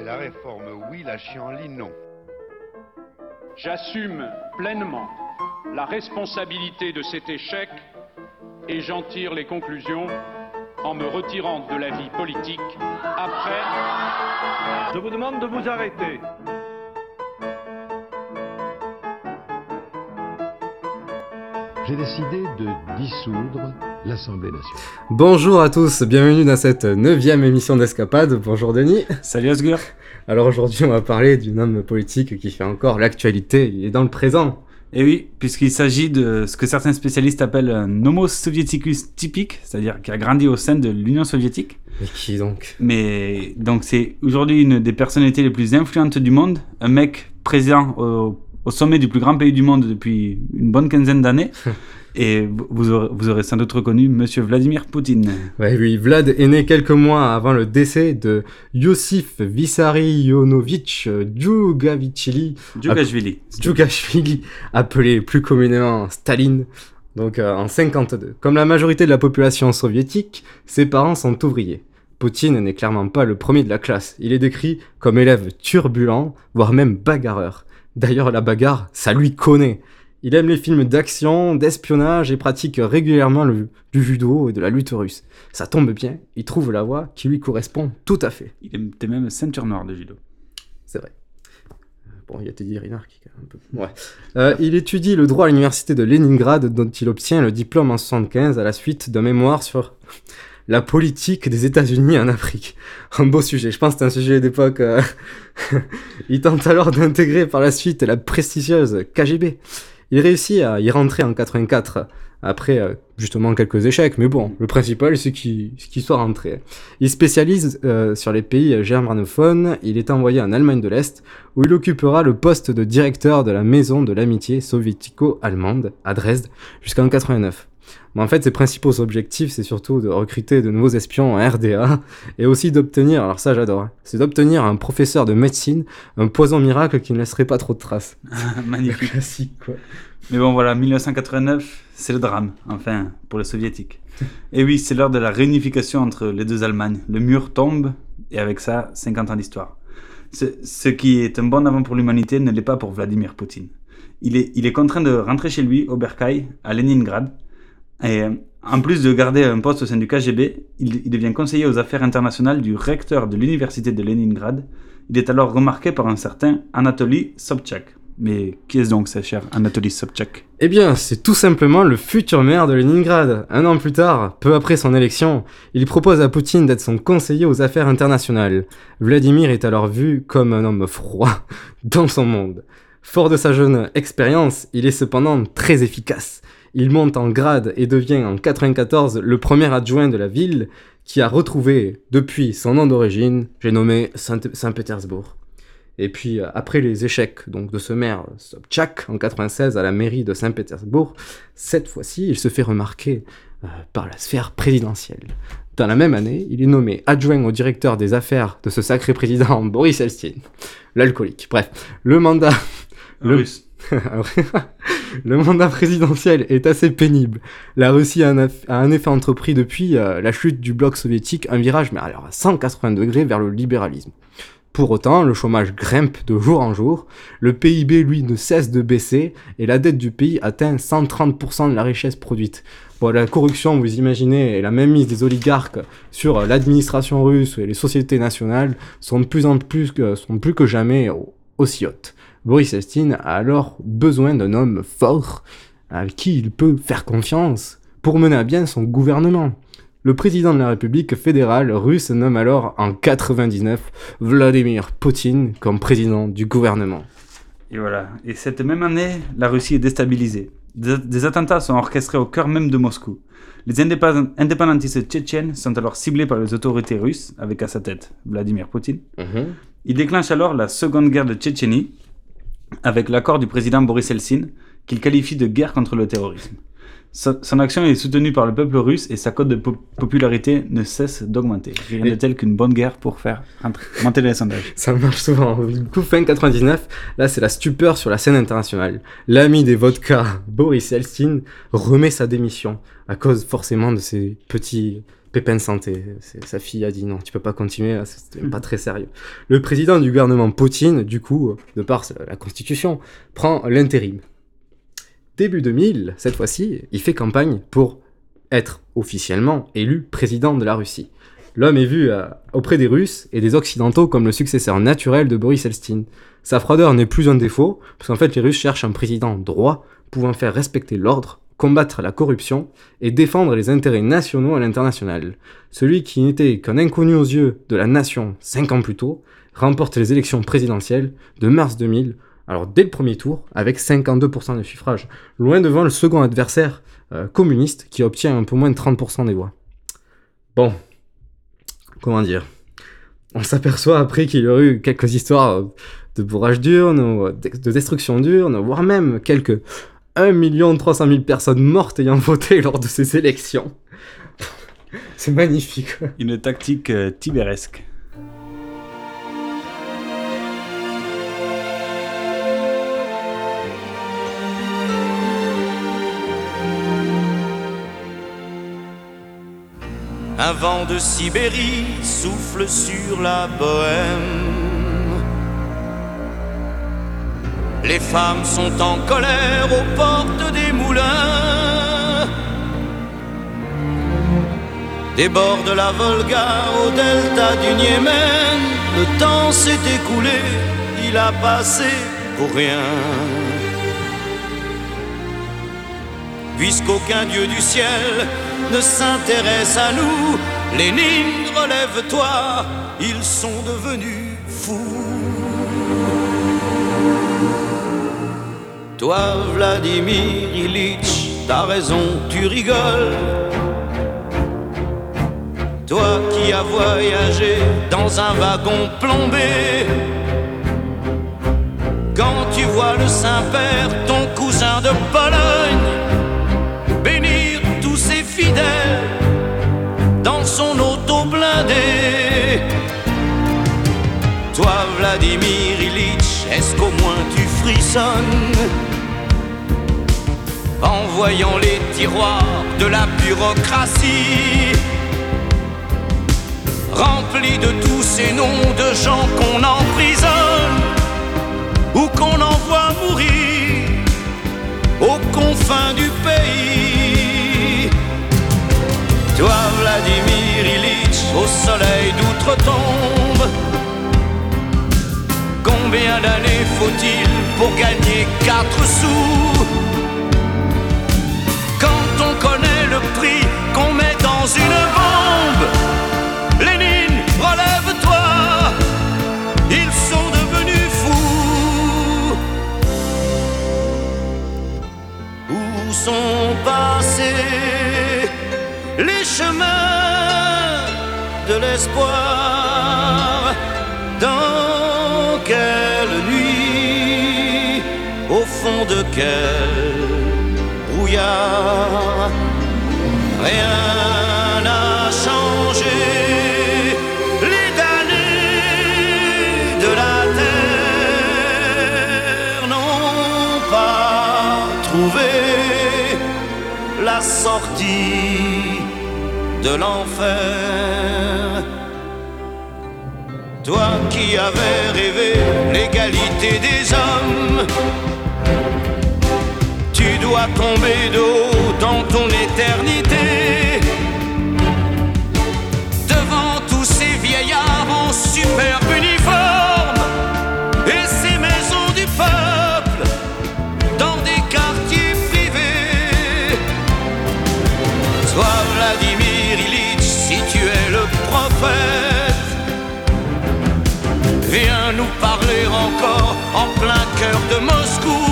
C'est la réforme oui, la chienlit non. J'assume pleinement la responsabilité de cet échec et j'en tire les conclusions en me retirant de la vie politique après. Je vous demande de vous arrêter. J'ai décidé de dissoudre l'Assemblée nationale. Bonjour à tous, bienvenue dans cette neuvième émission d'Escapade. Bonjour Denis. Salut Osgur. Alors aujourd'hui on va parler d'un homme politique qui fait encore l'actualité, il est dans le présent. Et oui, puisqu'il s'agit de ce que certains spécialistes appellent un homo soviéticus typique, c'est-à-dire qui a grandi au sein de l'Union soviétique. Mais qui donc? Mais donc c'est aujourd'hui une des personnalités les plus influentes du monde, un mec présent au, au sommet du plus grand pays du monde depuis une bonne quinzaine d'années. Et vous aurez, vous aurez, sans doute reconnu Monsieur Vladimir Poutine. Ouais, oui, Vlad est né quelques mois avant le décès de Yosif Vissarionovitch Djougashvili. Djougashvili. Djougashvili, appelé plus communément Staline, donc euh, en 52. Comme la majorité de la population soviétique, ses parents sont ouvriers. Poutine n'est clairement pas le premier de la classe. Il est décrit comme élève turbulent, voire même bagarreur. D'ailleurs, la bagarre, ça lui connaît. Il aime les films d'action, d'espionnage et pratique régulièrement le, du judo et de la lutte russe. Ça tombe bien, il trouve la voie qui lui correspond tout à fait. Il était même ceinture noire de judo. C'est vrai. Bon, il y a Teddy Riner qui un peu. Ouais. Euh, il étudie le droit à l'université de Leningrad, dont il obtient le diplôme en 75 à la suite d'un mémoire sur la politique des États-Unis en Afrique. Un beau sujet. Je pense que c'est un sujet d'époque. Euh... il tente alors d'intégrer par la suite la prestigieuse KGB. Il réussit à y rentrer en 84, après euh, justement quelques échecs, mais bon, le principal c'est qu'il qu soit rentré. Il spécialise euh, sur les pays germanophones, il est envoyé en Allemagne de l'Est, où il occupera le poste de directeur de la maison de l'amitié soviético-allemande à Dresde jusqu'en 89. Mais en fait, ses principaux objectifs, c'est surtout de recruter de nouveaux espions en RDA et aussi d'obtenir, alors ça j'adore, c'est d'obtenir un professeur de médecine, un poison miracle qui ne laisserait pas trop de traces. Magnifique. Classique, quoi. Mais bon, voilà, 1989, c'est le drame, enfin, pour les soviétiques. et oui, c'est l'heure de la réunification entre les deux Allemagnes. Le mur tombe, et avec ça, 50 ans d'histoire. Ce, ce qui est un bon avant pour l'humanité ne l'est pas pour Vladimir Poutine. Il est, il est contraint de rentrer chez lui, au Bercail, à Leningrad, et en plus de garder un poste au sein du KGB, il, devient conseiller aux affaires internationales du recteur de l'université de Leningrad. Il est alors remarqué par un certain Anatoly Sobchak. Mais qui est-ce donc, ce cher Anatoly Sobchak? Eh bien, c'est tout simplement le futur maire de Leningrad. Un an plus tard, peu après son élection, il propose à Poutine d'être son conseiller aux affaires internationales. Vladimir est alors vu comme un homme froid dans son monde. Fort de sa jeune expérience, il est cependant très efficace. Il monte en grade et devient en 94 le premier adjoint de la ville qui a retrouvé depuis son nom d'origine, j'ai nommé Saint-Pétersbourg. Et puis après les échecs donc de ce maire Sobchak en 96 à la mairie de Saint-Pétersbourg, cette fois-ci il se fait remarquer euh, par la sphère présidentielle. Dans la même année, il est nommé adjoint au directeur des affaires de ce sacré président Boris Elstine, l'alcoolique. Bref, le mandat... Le... Le mandat présidentiel est assez pénible. La Russie a un, effet entrepris depuis euh, la chute du bloc soviétique, un virage mais alors à 180 degrés vers le libéralisme. Pour autant, le chômage grimpe de jour en jour, le PIB lui ne cesse de baisser et la dette du pays atteint 130% de la richesse produite. Bon, la corruption, vous imaginez, et la même mise des oligarques sur l'administration russe et les sociétés nationales sont de plus en plus que, sont plus que jamais aussi hautes. Boris Elstine a alors besoin d'un homme fort à qui il peut faire confiance pour mener à bien son gouvernement. Le président de la République fédérale russe nomme alors en 99 Vladimir Poutine comme président du gouvernement. Et voilà. Et cette même année, la Russie est déstabilisée. Des, des attentats sont orchestrés au cœur même de Moscou. Les indépendantistes tchétchènes sont alors ciblés par les autorités russes, avec à sa tête Vladimir Poutine. Mhm. Il déclenche alors la seconde guerre de Tchétchénie, avec l'accord du président Boris Eltsine, qu'il qualifie de guerre contre le terrorisme. Son, action est soutenue par le peuple russe et sa cote de po- popularité ne cesse d'augmenter. Rien Et- de tel qu'une bonne guerre pour faire monter les sondages. Ça marche souvent. Du coup, fin 99, là, c'est la stupeur sur la scène internationale. L'ami des vodkas, Boris Eltsine, remet sa démission à cause forcément de ses petits pépins de santé. Sa fille a dit non, tu peux pas continuer, c'était pas très sérieux. Le président du gouvernement Poutine, du coup, de par la constitution, prend l'intérim. Début 2000, cette fois-ci, il fait campagne pour être officiellement élu président de la Russie. L'homme est vu euh, auprès des Russes et des Occidentaux comme le successeur naturel de Boris Eltsine. Sa froideur n'est plus un défaut, parce qu'en fait les Russes cherchent un président droit, pouvant faire respecter l'ordre, combattre la corruption et défendre les intérêts nationaux à l'international. Celui qui n'était qu'un inconnu aux yeux de la nation cinq ans plus tôt, remporte les élections présidentielles de mars 2000, alors dès le premier tour, avec 52% des suffrages, loin devant le second adversaire euh, communiste qui obtient un peu moins de 30% des voix. Bon, comment dire? On s'aperçoit après qu'il y aurait eu quelques histoires de bourrage euh, de de destruction d'urnes, voire même quelques 1 300 000 personnes mortes ayant voté lors de ces élections. C'est magnifique. Une tactique euh, tibéresque. Un vent de Sibérie souffle sur la bohème. Les femmes sont en colère aux portes des moulins. Des bords de la Volga au delta du Niémen, le temps s'est écoulé, il a passé pour rien. Puisqu'aucun dieu du ciel ne s'intéresse à nous, Lénine, relève-toi, ils sont devenus fous. Toi, Vladimir Ilitch, t'as raison, tu rigoles. Toi qui as voyagé dans un wagon plombé. Quand tu vois le Saint-Père, ton cousin de Pologne, bénir tous ses fidèles dans son auto blindé. Toi, Vladimir Ilitch, est-ce qu'au moins tu frissonnes? En voyant les tiroirs de la bureaucratie remplis de tous ces noms de gens qu'on emprisonne ou qu'on envoie mourir aux confins du pays. Toi, Vladimir Ilitch, au soleil d'outre-tombe, combien d'années faut-il pour gagner quatre sous? Prix qu'on met dans une bombe, Lénine, relève-toi, ils sont devenus fous. Où sont passés les chemins de l'espoir? Dans quelle nuit, au fond de quel brouillard? Rien n'a changé. Les damnés de la terre n'ont pas trouvé la sortie de l'enfer. Toi qui avais rêvé l'égalité des hommes, dois tomber de haut dans ton éternité. Devant tous ces vieillards en superbe uniforme et ces maisons du peuple dans des quartiers privés. Toi, Vladimir Ilitch, si tu es le prophète, viens nous parler encore en plein cœur de Moscou.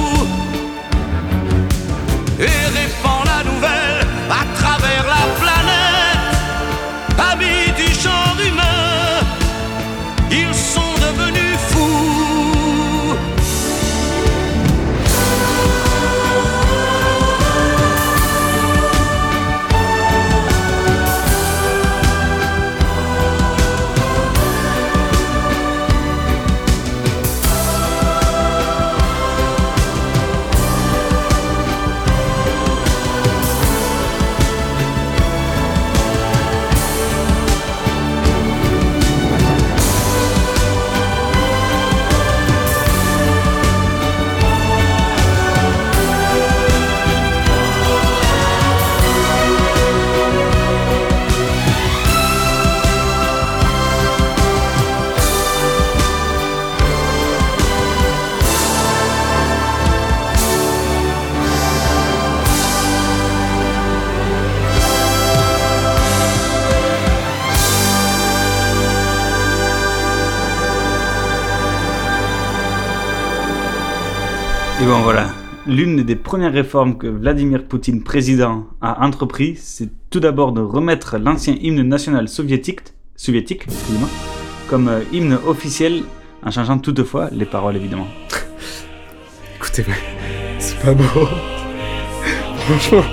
Et bon voilà, l'une des premières réformes que Vladimir Poutine, président, a entrepris, c'est tout d'abord de remettre l'ancien hymne national soviétique, soviétique comme euh, hymne officiel, en changeant toutefois les paroles évidemment. Écoutez, c'est pas beau. Franchement.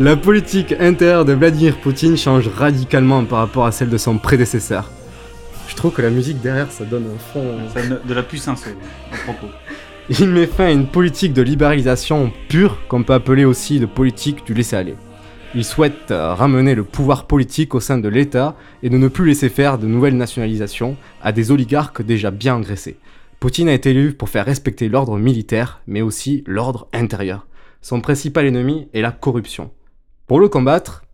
La politique intérieure de Vladimir Poutine change radicalement par rapport à celle de son prédécesseur. Je trouve que la musique derrière, ça donne un fond. Ça donne de la puissance propos. Il met fin à une politique de libéralisation pure, qu'on peut appeler aussi de politique du laisser-aller. Il souhaite euh, ramener le pouvoir politique au sein de l'État et de ne plus laisser faire de nouvelles nationalisations à des oligarques déjà bien engraissés. Poutine a été élu pour faire respecter l'ordre militaire, mais aussi l'ordre intérieur. Son principal ennemi est la corruption. Pour le combattre,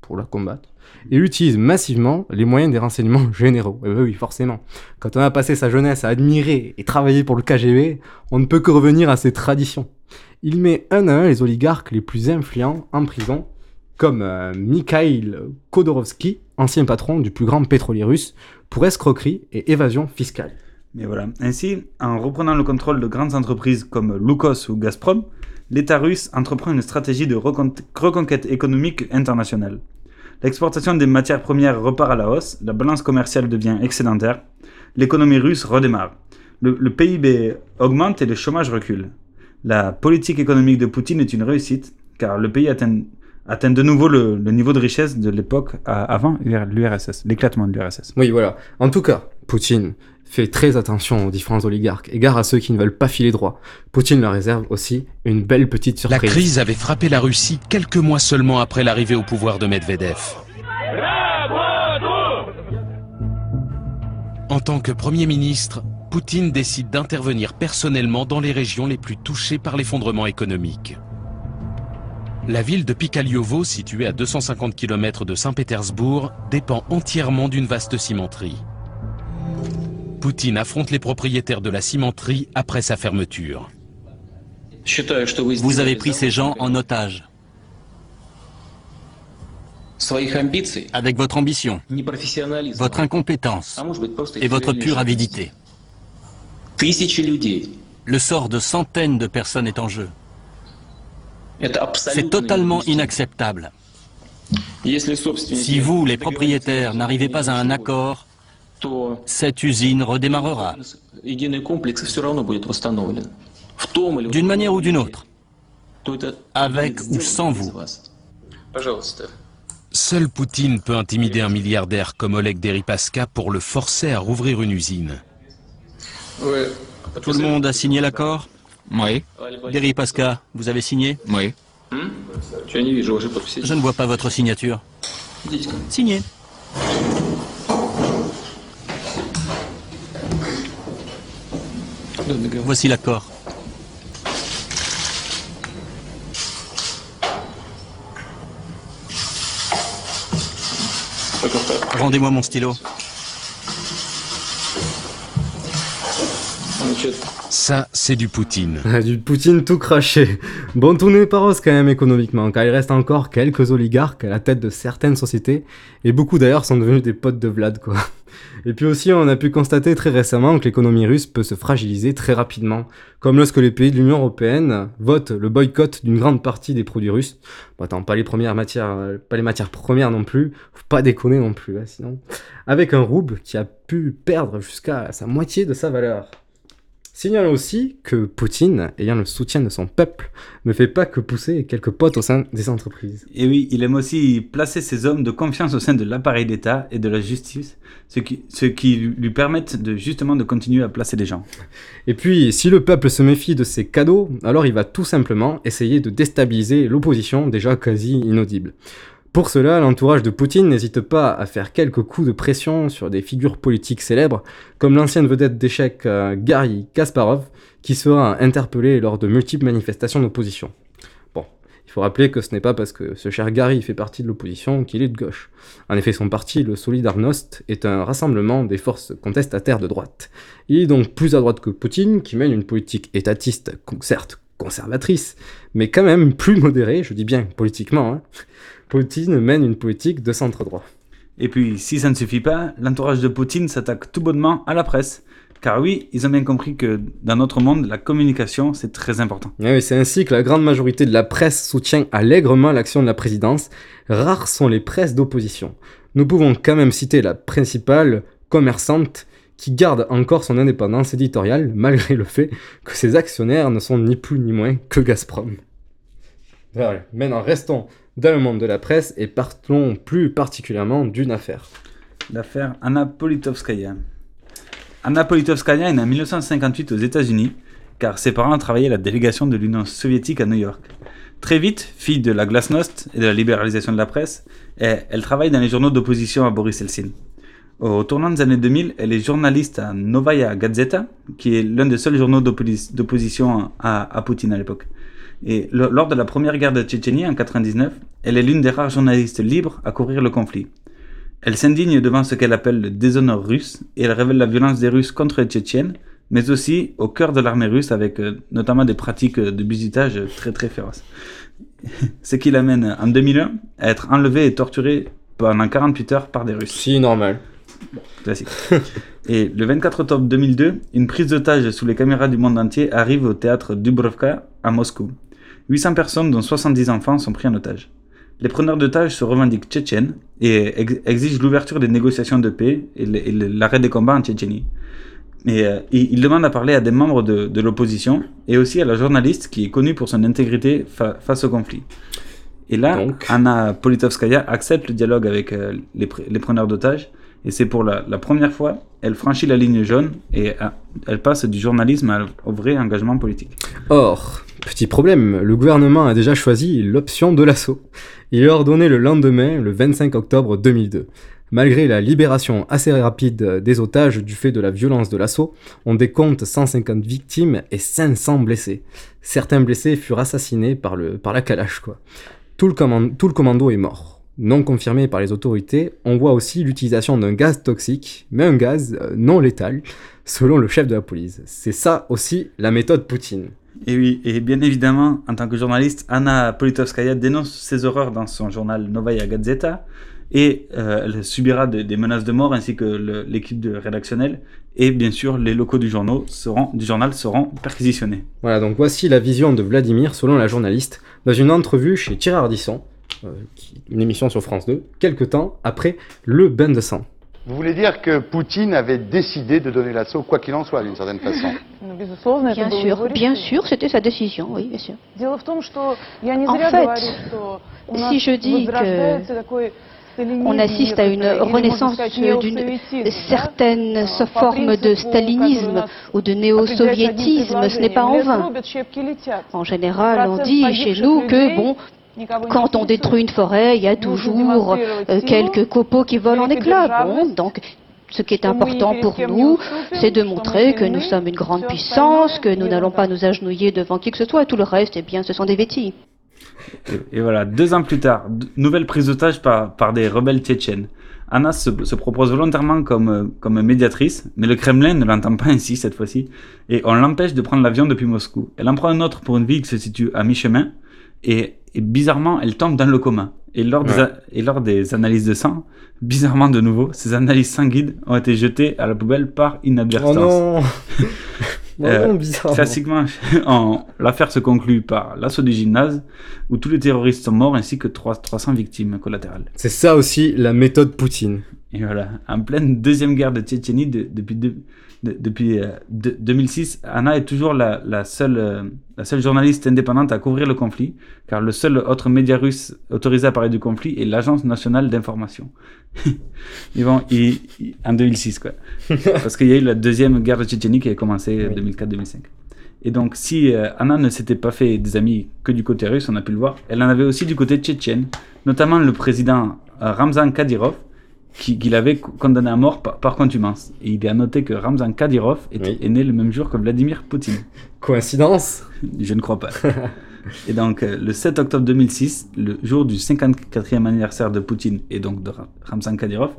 pour la combattre, il utilise massivement les moyens des renseignements généraux. Eh ben oui, forcément. Quand on a passé sa jeunesse à admirer et travailler pour le KGB, on ne peut que revenir à ses traditions. Il met un à un les oligarques les plus influents en prison, comme euh, Mikhail Khodorkovsky, ancien patron du plus grand pétrolier russe, pour escroquerie et évasion fiscale. Mais voilà. Ainsi, en reprenant le contrôle de grandes entreprises comme Lukos ou Gazprom, l'État russe entreprend une stratégie de recon- reconquête économique internationale. L'exportation des matières premières repart à la hausse, la balance commerciale devient excédentaire, l'économie russe redémarre. Le, PIB augmente et le chômage recule. La politique économique de Poutine est une réussite, car le pays atteint, de nouveau le, le niveau de richesse de l'époque avant l'URSS, l'éclatement de l'URSS. Oui, voilà. En tout cas, Poutine fait très attention aux différents oligarques, égard à ceux qui ne veulent pas filer droit. Poutine leur réserve aussi une belle petite La surprise. crise avait frappé la Russie quelques mois seulement après l'arrivée au pouvoir de Medvedev. En tant que Premier ministre, Poutine décide d'intervenir personnellement dans les régions les plus touchées par l'effondrement économique. La ville de Pikaliovo, située à 250 km de Saint-Pétersbourg, dépend entièrement d'une vaste cimenterie. Poutine affronte les propriétaires de la cimenterie après sa fermeture. Vous avez pris ces gens en otage. Avec votre ambition, votre incompétence et votre pure avidité. Le sort de centaines de personnes est en jeu. C'est totalement inacceptable. Si vous, les propriétaires, n'arrivez pas à un accord, cette usine redémarrera. D'une manière ou d'une autre. Avec ou sans vous. Seul Poutine peut intimider un milliardaire comme Oleg Deripaska pour le forcer à rouvrir une usine. Tout le monde a signé l'accord? Oui. Deripaska, vous avez signé? Oui. Je ne vois pas votre signature. Signez. Voici l'accord. Rendez-moi mon stylo. Ça, c'est du Poutine. Ah, du Poutine tout craché. Bon, tout n'est pas rose quand même économiquement, car il reste encore quelques oligarques à la tête de certaines sociétés, et beaucoup d'ailleurs sont devenus des potes de Vlad, quoi. Et puis aussi, on a pu constater très récemment que l'économie russe peut se fragiliser très rapidement, comme lorsque les pays de l'Union Européenne votent le boycott d'une grande partie des produits russes. Bon, attends, pas les premières matières, euh, pas les matières premières non plus, pas déconner non plus, hein, sinon. Avec un rouble qui a pu perdre jusqu'à sa moitié de sa valeur. Signalons aussi que Poutine, ayant le soutien de son peuple, ne fait pas que pousser quelques potes au sein des entreprises. Et oui, il aime aussi placer ses hommes de confiance au sein de l'appareil d'État et de la justice, ce qui, ce qui lui permettent de justement de continuer à placer des gens. Et puis, si le peuple se méfie de ces cadeaux, alors il va tout simplement essayer de déstabiliser l'opposition déjà quasi inaudible. Pour cela, l'entourage de Poutine n'hésite pas à faire quelques coups de pression sur des figures politiques célèbres, comme l'ancienne vedette d'échecs euh, Gary Kasparov, qui sera interpellé lors de multiples manifestations d'opposition. Bon, il faut rappeler que ce n'est pas parce que ce cher Gary fait partie de l'opposition qu'il est de gauche. En effet, son parti, le Solidarność, est un rassemblement des forces contestataires de droite. Il est donc plus à droite que Poutine, qui mène une politique étatiste, certes conservatrice, mais quand même plus modérée, je dis bien politiquement. Hein. Poutine mène une politique de centre droit. Et puis, si ça ne suffit pas, l'entourage de Poutine s'attaque tout bonnement à la presse, Car oui, ils ont bien compris que dans notre monde, la communication, c'est très important. Ah oui, c'est ainsi que la grande majorité de la presse soutient allègrement l'action de la présidence. Rares sont les presses d'opposition. Nous pouvons quand même citer la principale commerçante qui garde encore son indépendance éditoriale malgré le fait que ses actionnaires ne sont ni plus ni moins que Gazprom. Voilà. Maintenant, restons dans le monde de la presse et partons plus particulièrement d'une affaire. L'affaire Anna Politkovskaya. Anna Politkovskaya est née en 1958 aux États-Unis, car ses parents travaillaient à la délégation de l'Union soviétique à New York. Très vite, fille de la glasnost et de la libéralisation de la presse, elle, travaille dans les journaux d'opposition à Boris Eltsine. Au tournant des années 2000, elle est journaliste à Novaya Gazeta, qui est l'un des seuls journaux d'opposi- d'opposition à Poutine à l'époque. Et le- lors de la première guerre de Tchétchénie en 99, elle est l'une des rares journalistes libres à couvrir le conflit. Elle s'indigne devant ce qu'elle appelle le déshonneur russe et elle révèle la violence des Russes contre les Tchétchènes, mais aussi au cœur de l'armée russe avec euh, notamment des pratiques euh, de bizutage très très féroces. ce qui l'amène en 2001 à être enlevée et torturée pendant 48 heures par des Russes. Si, normal. Classique. Et le 24 octobre 2002, une prise d'otage sous les caméras du monde entier arrive au théâtre Dubrovka à Moscou. 800 personnes, dont 70 enfants, sont pris en otage. Les preneurs d'otages se revendiquent tchétchènes et ex- exigent l'ouverture des négociations de paix et l'arrêt des combats en Tchétchénie. Et euh, ils demandent à parler à des membres de, de l'opposition et aussi à la journaliste qui est connue pour son intégrité fa- face au conflit. Et là, Anna Politkovskaya accepte le dialogue avec euh, les, pr- les preneurs d'otages et c'est pour la, la première fois, elle franchit la ligne jaune et euh, elle passe du journalisme à- au vrai engagement politique. Or, petit problème, le gouvernement a déjà choisi l'option de l'assaut. Il est ordonné le lendemain, le 25 octobre 2002. Malgré la libération assez rapide des otages du fait de la violence de l'assaut, on décompte 150 victimes et 500 blessés. Certains blessés furent assassinés par, la calache, quoi. Tout le, command- tout le commando est mort. Non confirmé par les autorités, on voit aussi l'utilisation d'un gaz toxique, mais un gaz euh, non létal, selon le chef de la police. C'est ça aussi la méthode Poutine. Et oui, et bien évidemment, en tant que journaliste, Anna Politkovskaya dénonce ces horreurs dans son journal Novaya Gazeta et euh, elle subira de- des menaces de mort ainsi que l'équipe de rédactionnelle et bien sûr les locaux du, journal seront, perquisitionnés. Voilà, donc voici la vision de Vladimir selon la journaliste dans une entrevue chez Thierry Ardisson, euh, une émission sur France 2, quelques temps après le bain de sang. Vous voulez dire que Poutine avait décidé de donner l'assaut, quoi qu'il en soit, d'une certaine façon Bien sûr, bien sûr, c'était sa décision, oui, bien sûr. En fait, si je dis que on assiste à une renaissance d'une certaine forme de stalinisme ou de néo-soviétisme, ce n'est pas en vain. En général, on dit chez nous que, bon, quand on détruit une forêt, il y a toujours euh, quelques copeaux qui volent en éclats. Bon, donc, ce qui est important pour nous, c'est de montrer que nous sommes une grande puissance, que nous n'allons pas nous agenouiller devant qui que ce soit, et tout le reste, eh bien, ce sont des bêtises. Et, et voilà, deux ans plus tard, nouvelle prise d'otage par, par des rebelles tchétchènes. Anna se, se propose volontairement comme, comme médiatrice, mais le Kremlin ne l'entend pas ainsi cette fois-ci, et on l'empêche de prendre l'avion depuis Moscou. Elle en prend un autre pour une ville qui se situe à mi-chemin, et, et bizarrement, elle tombe dans le coma. Et lors, des, Ouais. et lors des analyses de sang, bizarrement de nouveau, ces analyses sanguines ont été jetées à la poubelle par inadvertance. Oh non Euh, Vraiment bizarrement. Classiquement, en- l'affaire se conclut par l'assaut du gymnase, où tous les terroristes sont morts ainsi que 3 300 victimes collatérales. C'est ça aussi la méthode Poutine. Et voilà, en pleine deuxième guerre de Tchétchénie, de- depuis, de- de- depuis euh, de- 2006, Anna est toujours la, la seule, euh, la seule journaliste indépendante à couvrir le conflit, car le seul autre média russe autorisé à parler du conflit est l'Agence nationale d'information. Ils vont, en 2006, quoi. Parce qu'il y a eu la deuxième guerre de Tchétchénie qui a commencé en 2004-2005. Et donc, si euh, Anna ne s'était pas fait des amis que du côté russe, on a pu le voir, elle en avait aussi du côté tchétchène, notamment le président euh, Ramzan Kadyrov, qui, qui l'avait co- condamné à mort par, contumace. Et il est à noter que Ramzan Kadyrov est, est né le même jour que Vladimir Poutine. Coïncidence Je ne crois pas. et donc, euh, le 7 octobre 2006, le jour du 54e anniversaire de Poutine et donc de Ra- Ramzan Kadyrov,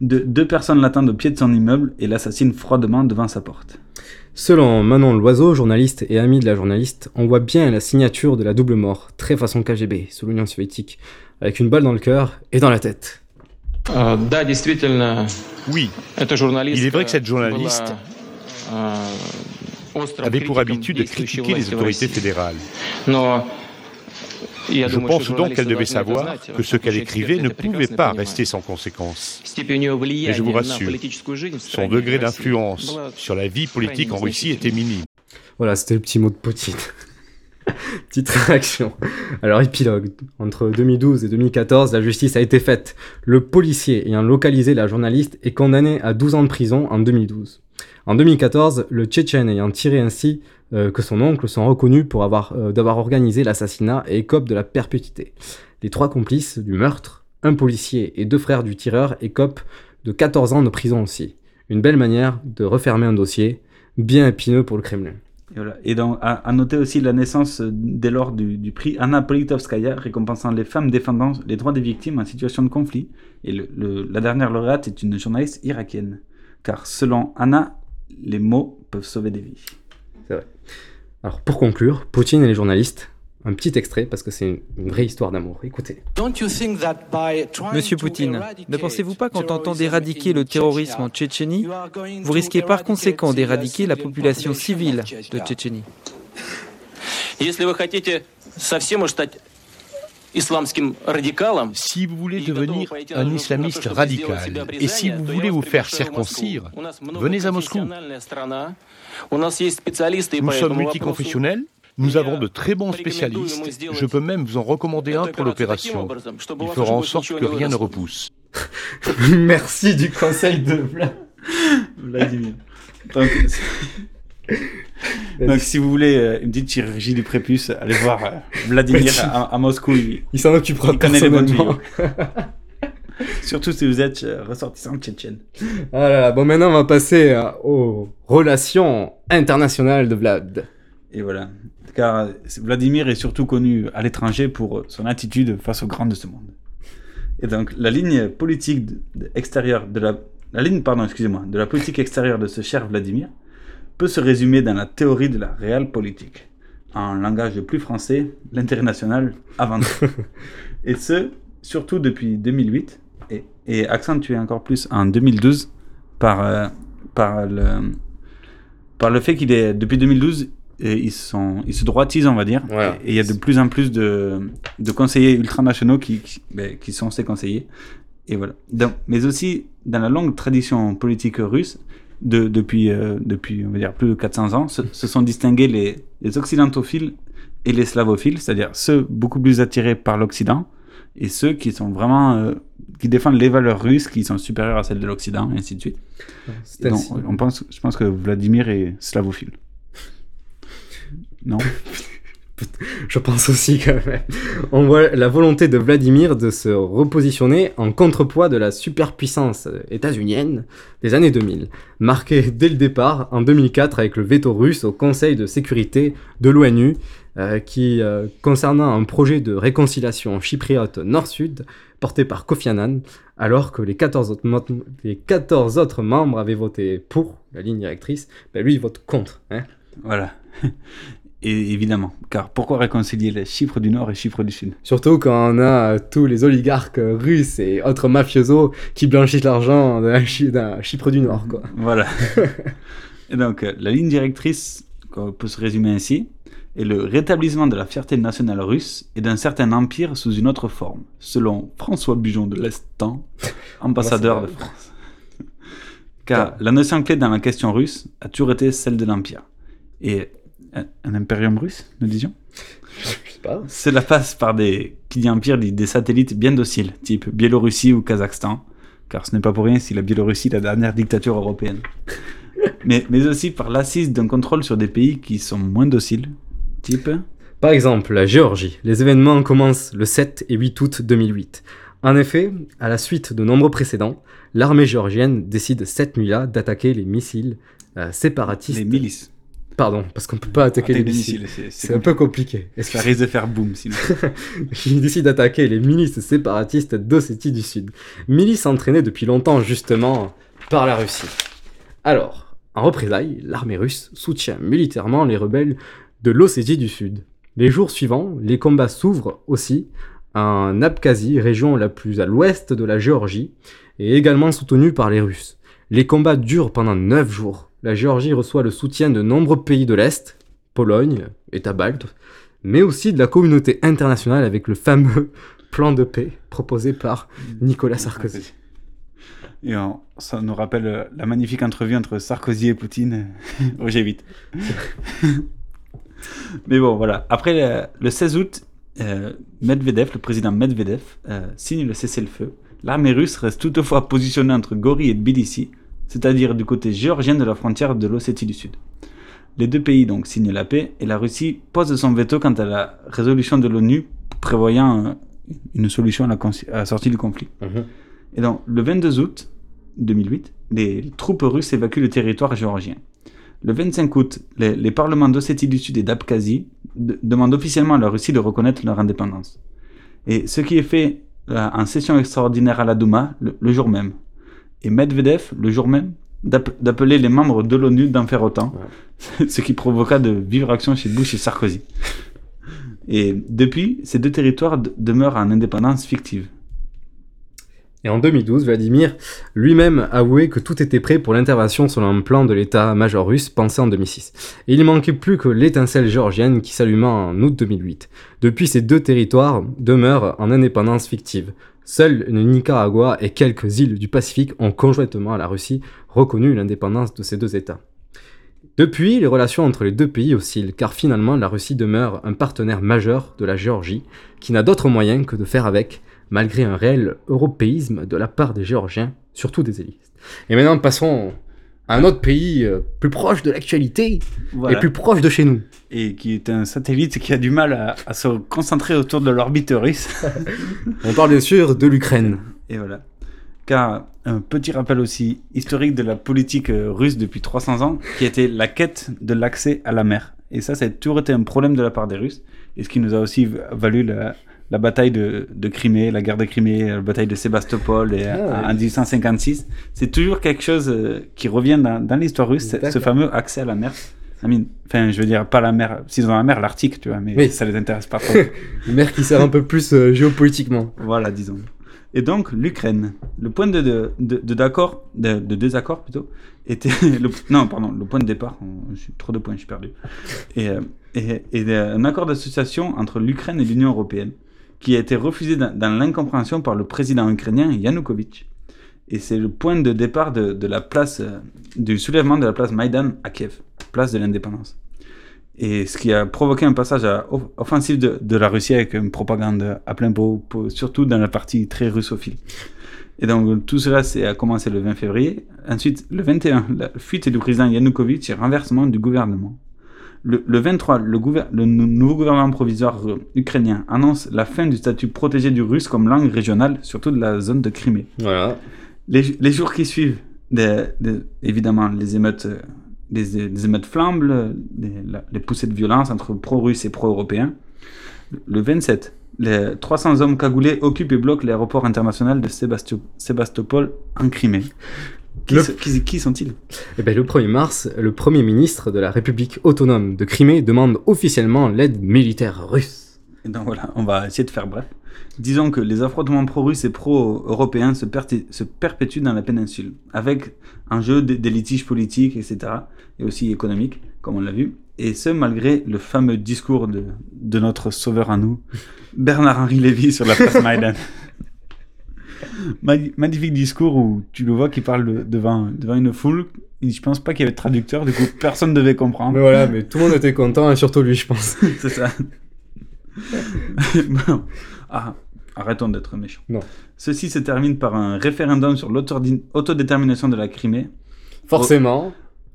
de- deux personnes l'attendent au pied de son immeuble et l'assassinent froidement devant sa porte. Selon Manon Loiseau, journaliste et ami de la journaliste, on voit bien la signature de la double mort, très façon KGB, sous l'Union soviétique, avec une balle dans le cœur et dans la tête. Oui, il est vrai que cette journaliste avait pour habitude de critiquer les autorités fédérales. Je pense donc qu'elle devait savoir que ce qu'elle écrivait ne pouvait pas rester sans conséquence. Mais je vous rassure, son degré d'influence sur la vie politique en Russie était minime. Voilà, c'était le petit mot de petite. Petite réaction. Alors, épilogue. Entre 2012 et 2014, la justice a été faite. Le policier ayant localisé la journaliste est condamné à 12 ans de prison en 2012. En 2014, le Tchétchène ayant tiré ainsi euh, que son oncle sont reconnus pour avoir euh, d'avoir organisé l'assassinat et écopent de la perpétuité. Les trois complices du meurtre, un policier et deux frères du tireur, écopent de 14 ans de prison aussi. Une belle manière de refermer un dossier bien épineux pour le Kremlin. Et, donc, à, noter aussi la naissance euh, dès lors du, prix Anna Politkovskaya, récompensant les femmes défendant les droits des victimes en situation de conflit. Et la dernière lauréate est une journaliste irakienne. Car selon Anna, les mots peuvent sauver des vies. C'est vrai. Alors pour conclure, Poutine et les journalistes, un petit extrait parce que c'est une, vraie histoire d'amour. Écoutez. Monsieur Poutine, ne pensez-vous pas qu'en tentant d'éradiquer le terrorisme en Tchétchénie, vous risquez par conséquent d'éradiquer la population civile de Tchétchénie? Si vous voulez devenir un islamiste radical et si vous voulez vous faire circoncire, venez à Moscou. Nous sommes multiconfessionnels, nous avons de très bons spécialistes. Je peux même vous en recommander un pour l'opération. Il fera en sorte que rien ne repousse. Merci du conseil de Vladimir. Donc, si vous voulez euh, une petite chirurgie du prépuce, allez voir euh, Vladimir à, Moscou. Il, s'en occupera il connaît les bonnes Surtout si vous êtes euh, ressortissant tchétchène. Voilà, bon, maintenant on va passer aux relations internationales de Vlad. Et voilà. Car Vladimir est surtout connu à l'étranger pour son attitude face aux grands de ce monde. Et donc, la ligne politique extérieure de la, la ligne, pardon, excusez-moi, de la politique extérieure de ce cher Vladimir peut se résumer dans la théorie de la réelle politique. En langage plus français, l'intérêt national avant tout. et ce, surtout depuis 2008, et, et, accentué encore plus en 2012 par, euh, par, le, par le fait qu'il est, depuis 2012, et ils, sont, ils se droitisent, on va dire. Et il y a de plus en plus de, de conseillers ultranationaux qui, qui, ben, qui, sont ces conseillers. Et voilà. Donc, mais aussi, dans la longue tradition politique russe, de, depuis, euh, depuis, on va dire, plus de 400 ans, se, sont distingués les, les, occidentophiles et les slavophiles, c'est-à-dire ceux beaucoup plus attirés par l'Occident et ceux qui sont vraiment, euh, qui défendent les valeurs russes qui sont supérieures à celles de l'Occident, et ainsi de suite. Donc, on pense, je pense que Vladimir est slavophile. Non Je pense aussi que on voit la volonté de Vladimir de se repositionner en contrepoids de la superpuissance états-unienne des années 2000, marquée dès le départ en 2004 avec le veto russe au Conseil de sécurité de l'ONU euh, qui euh, concernant un projet de réconciliation chypriote nord-sud porté par Kofi Annan, alors que les 14 autres, les 14 autres membres avaient voté pour la ligne directrice, ben lui il vote contre. Hein voilà. Et évidemment, car pourquoi réconcilier les chiffres du Nord et les chiffres du Sud? Surtout quand on a tous les oligarques russes et autres mafiosos qui blanchissent l'argent d'un Chypre du Nord. Quoi. Voilà. et donc, euh, la ligne directrice, on peut se résumer ainsi, est le rétablissement de la fierté nationale russe et d'un certain empire sous une autre forme, selon François Bujon de l'Estan, ambassadeur de France. Car la notion clé dans la question russe a toujours été celle de l'empire. Et un, impérium russe, nous disions Je sais pas. Cela passe par des, qui dit empire, dit des satellites bien dociles, type Biélorussie ou Kazakhstan, car ce n'est pas pour rien si la Biélorussie est la dernière dictature européenne. mais, mais aussi par l'assise d'un contrôle sur des pays qui sont moins dociles, type... Par exemple, la Géorgie. Les événements commencent le 7 et 8 août 2008. En effet, à la suite de nombreux précédents, l'armée géorgienne décide cette nuit-là d'attaquer les missiles euh, séparatistes. Les milices. Pardon, parce qu'on peut pas attaquer les missiles. C'est un peu compliqué. Ça risque de faire boum sinon. Il décide d'attaquer les milices séparatistes d'Ossétie du Sud. Milices entraînées depuis longtemps justement par la Russie. Alors, en représailles, l'armée russe soutient militairement les rebelles de l'Ossétie du Sud. Les jours suivants, les combats s'ouvrent aussi en Abkhazie, région la plus à l'ouest de la Géorgie, et également soutenue par les Russes. Les combats durent pendant 9 jours la Géorgie reçoit le soutien de nombreux pays de l'Est, Pologne, État balte, mais aussi de la communauté internationale avec le fameux plan de paix proposé par Nicolas Sarkozy. Et ça nous rappelle euh, la magnifique entrevue entre Sarkozy et Poutine. j'ai vite. Mais bon, voilà. Après, le, 16 août, euh, Medvedev, le président Medvedev, euh, signe le cessez-le-feu. L'armée russe reste toutefois positionnée entre Gori et Tbilissi, c'est-à-dire du côté géorgien de la frontière de l'Ossétie du Sud. Les deux pays donc signent la paix et la Russie pose son veto quant à la résolution de l'ONU prévoyant une solution à la, sortie du conflit. Mhm. Et donc, le 22 août 2008, les troupes russes évacuent le territoire géorgien. Le 25 août, les, parlements d'Ossétie du Sud et d'Abkhazie demandent officiellement à la Russie de reconnaître leur indépendance. Et ce qui est fait euh, en session extraordinaire à la Douma le, jour même. Et Medvedev, le jour même, d'appeler les membres de l'ONU d'en faire autant, ce qui provoqua de vives réactions chez Bush et Sarkozy. Et depuis, ces deux territoires demeurent en indépendance fictive. Et en 2012, Vladimir lui-même avouait que tout était prêt pour l'intervention selon un plan de l'état-major russe pensé en 2006. Et il ne manquait plus que l'étincelle géorgienne qui s'alluma en août 2008. Depuis, ces deux territoires demeurent en indépendance fictive. Seuls le Nicaragua et quelques îles du Pacifique ont conjointement à la Russie reconnu l'indépendance de ces deux États. Depuis, les relations entre les deux pays oscillent, car finalement la Russie demeure un partenaire majeur de la Géorgie, qui n'a d'autre moyen que de faire avec, malgré un réel européisme de la part des Géorgiens, surtout des élites. Et maintenant, passons un autre pays euh, plus proche de l'actualité et plus proche de chez nous. Et qui est un satellite qui a du mal à, à se concentrer autour de l'orbite russe. On parle bien sûr de l'Ukraine. Et voilà. Car un petit rappel aussi historique de la politique euh, russe depuis 300 ans, qui était la quête de l'accès à la mer. Et ça, ça a toujours été un problème de la part des Russes, et ce qui nous a aussi valu la, la bataille de, de, Crimée, la guerre de Crimée, la bataille de Sébastopol et, ah, en 1856. C'est toujours quelque chose euh, qui revient dans, dans l'histoire russe, ce fameux accès à la mer. Enfin, je veux dire, pas la mer, s'ils ont la mer, l'Arctique, tu vois, mais ça les intéresse pas trop. Une mer qui sert un peu plus euh, géopolitiquement. Voilà, disons. Et donc, l'Ukraine. Le point de, de, de, d'accord, de, désaccord plutôt, était. Le, non, pardon, le point de départ. Je suis trop de points, je suis perdu. Et, euh, et, et un accord d'association entre l'Ukraine et l'Union européenne qui a été refusé dans, l'incompréhension par le président ukrainien Yanukovych. Et c'est le point de départ de, la place, euh, du soulèvement de la place Maïdan à Kiev, place de l'indépendance. Et ce qui a provoqué un passage offensif de, de, la Russie avec une propagande à plein pot, surtout dans la partie très russophile. Et donc tout cela a commencé le 20 février. Ensuite, le 21, la fuite du président Yanukovych et renversement du gouvernement. Le, 23, le, le, nouveau gouvernement provisoire ukrainien annonce la fin du statut protégé du russe comme langue régionale, surtout de la zone de Crimée. Voilà. Les, les jours qui suivent, évidemment, les émeutes, les, émeutes flambent, les, poussées de violence entre pro-russes et pro-européens. Le 27, les 300 hommes cagoulés occupent et bloquent l'aéroport international de Sébastopol en Crimée. Qui, sont-ils eh ben, Le 1er mars, le Premier ministre de la République autonome de Crimée demande officiellement l'aide militaire russe. Et donc voilà, on va essayer de faire bref. Disons que les affrontements pro-russes et pro-européens se, se, perpétuent dans la péninsule, avec un jeu des, litiges politiques, etc., et aussi économiques, comme on l'a vu. Et ce, malgré le fameux discours de, de notre sauveur à nous, Bernard-Henri Lévy, sur la place Maïdan. Magnifique discours où tu le vois qui parle devant, devant une foule. Je pense pas qu'il y avait de traducteur, du coup personne ne devait comprendre. Mais voilà, mais tout le monde était content et surtout lui, je pense. C'est ça. ah, arrêtons d'être méchants. Non. Ceci se termine par un référendum sur l'autodétermination de la Crimée. Forcément.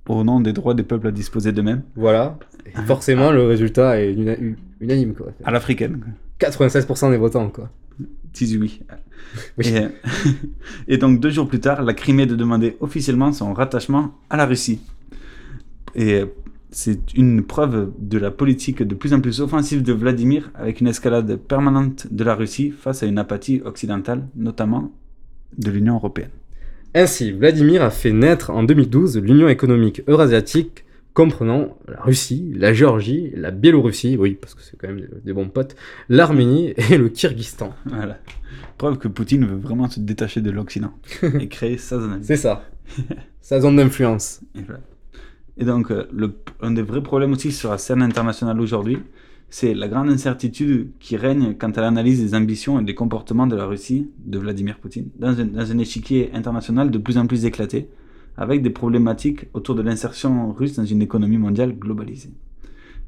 Au, nom des droits des peuples à disposer d'eux-mêmes. Voilà. Et forcément, le résultat est unanime. Quoi. À l'africaine. 96% des votants, quoi. 18 oui. Et, donc deux jours plus tard, la Crimée de demander officiellement son rattachement à la Russie. Et c'est une preuve de la politique de plus en plus offensive de Vladimir avec une escalade permanente de la Russie face à une apathie occidentale, notamment de l'Union européenne. Ainsi, Vladimir a fait naître en 2012 l'Union économique eurasiatique comprenant la Russie, la Géorgie, la Biélorussie, oui, parce que c'est quand même des bons potes, l'Arménie et le Kyrgyzstan. Voilà. Preuve que Poutine veut vraiment se détacher de l'Occident et créer sa zone. C'est ça. sa zone d'influence. Et donc, euh, le, un des vrais problèmes aussi sur la scène internationale aujourd'hui, c'est la grande incertitude qui règne quant à l'analyse des ambitions et des comportements de la Russie, de Vladimir Poutine, dans un, dans un échiquier international de plus en plus éclaté, avec des problématiques autour de l'insertion russe dans une économie mondiale globalisée.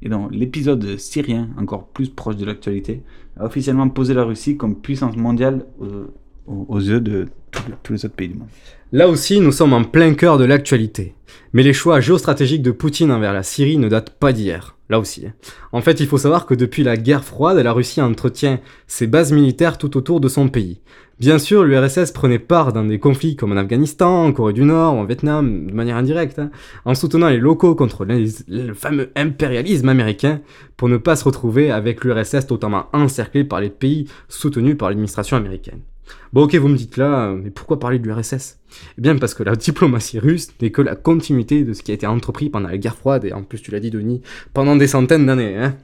Et dans l'épisode syrien, encore plus proche de l'actualité, a officiellement posé la Russie comme puissance mondiale aux, aux yeux de tous les autres pays du monde. Là aussi, nous sommes en plein cœur de l'actualité. Mais les choix géostratégiques de Poutine envers la Syrie ne datent pas d'hier. Là aussi. hein. En fait, il faut savoir que depuis la guerre froide, la Russie entretient ses bases militaires tout autour de son pays. Bien sûr, l'URSS prenait part dans des conflits comme en Afghanistan, en Corée du Nord, ou en Vietnam, de manière indirecte, hein, en soutenant les locaux contre les- le fameux impérialisme américain, pour ne pas se retrouver avec l'URSS totalement encerclé par les pays soutenus par l'administration américaine. Bon ok, vous me dites là, euh, mais pourquoi parler de l'URSS Eh bien parce que la diplomatie russe n'est que la continuité de ce qui a été entrepris pendant la guerre froide, et en plus tu l'as dit Denis, pendant des centaines d'années. Hein.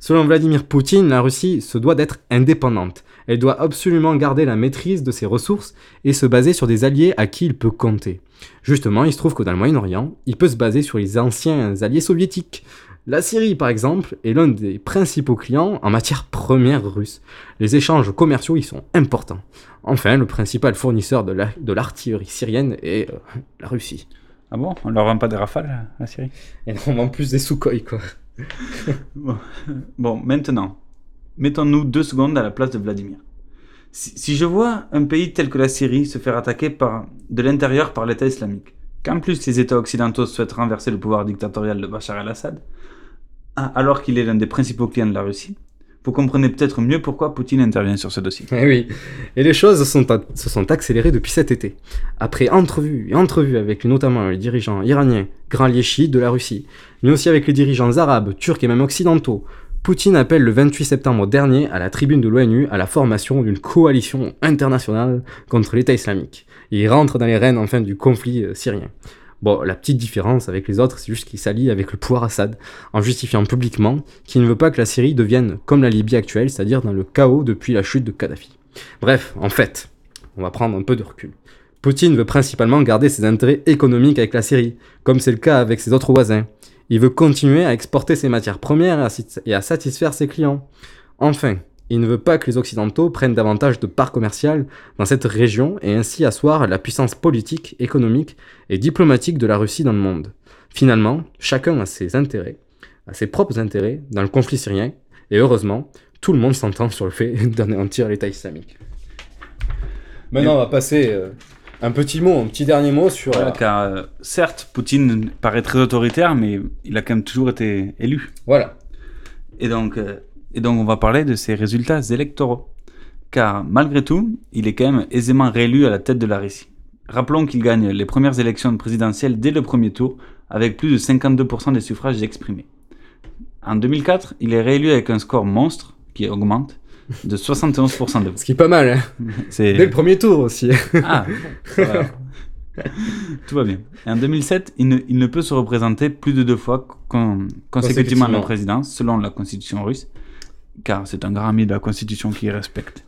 Selon Vladimir Poutine, la Russie se doit d'être indépendante. Elle doit absolument garder la maîtrise de ses ressources et se baser sur des alliés à qui il peut compter. Justement, il se trouve que dans le Moyen-Orient, il peut se baser sur les anciens alliés soviétiques. La Syrie, par exemple, est l'un des principaux clients en matière première russe. Les échanges commerciaux y sont importants. Enfin, le principal fournisseur de la- de l'artillerie syrienne est euh, la Russie. Ah bon? On leur vend pas des rafales, la Syrie? Et on vend plus des Sukhoi, quoi. bon. Bon, maintenant, mettons-nous deux secondes à la place de Vladimir. Si, je vois un pays tel que la Syrie se faire attaquer de l'intérieur par l'État islamique, qu'en plus les États occidentaux souhaitent renverser le pouvoir dictatorial de Bachar el-Assad, ah, alors qu'il est l'un des principaux clients de la Russie, vous comprenez peut-être mieux pourquoi Poutine intervient sur ce dossier. Eh oui, et les choses se sont accélérées depuis cet été. Après entrevues et entrevues avec notamment les dirigeants iraniens, grands de la Russie, mais aussi avec les dirigeants arabes, turcs et même occidentaux, Poutine appelle le 28 septembre dernier à la tribune de l'ONU à la formation d'une coalition internationale contre l'État islamique. Il rentre dans les rênes enfin du conflit euh, syrien. Bon, la petite différence avec les autres, c'est juste qu'il s'allie avec le pouvoir Assad, en justifiant publiquement qu'il ne veut pas que la Syrie devienne comme la Libye actuelle, c'est-à-dire dans le chaos depuis la chute de Kadhafi. Bref, en fait, on va prendre un peu de recul. Poutine veut principalement garder ses intérêts économiques avec la Syrie, comme c'est le cas avec ses autres voisins. Il veut continuer à exporter ses matières premières et à satisfaire ses clients. Enfin, il ne veut pas que les Occidentaux prennent davantage de parts commerciales dans cette région et ainsi asseoir la puissance politique, économique et diplomatique de la Russie dans le monde. Finalement, chacun a ses intérêts, a ses propres intérêts dans le conflit syrien, et heureusement, tout le monde s'entend sur le fait d'anéantir l'État islamique. Maintenant, on va passer euh, un petit mot, un petit dernier mot sur... Voilà, car euh, certes, Poutine paraît très autoritaire, mais il a quand même toujours été élu. Voilà. Et donc, euh, et donc on va parler de ses résultats électoraux. Car malgré tout, il est quand même aisément réélu à la tête de la Russie. Rappelons qu'il gagne les premières élections présidentielles dès le premier tour, avec plus de 52% des suffrages exprimés. En 2004, il est réélu avec un score monstre, qui augmente, de 71% de voix. Ce qui est pas mal, hein. Dès le premier tour aussi. Ah, ça va. Tout va bien. Et en 2007, il ne, il ne peut se représenter plus de deux fois con- consécutivement à la présidence, selon la constitution russe, car c'est un grand ami de la constitution qui respecte.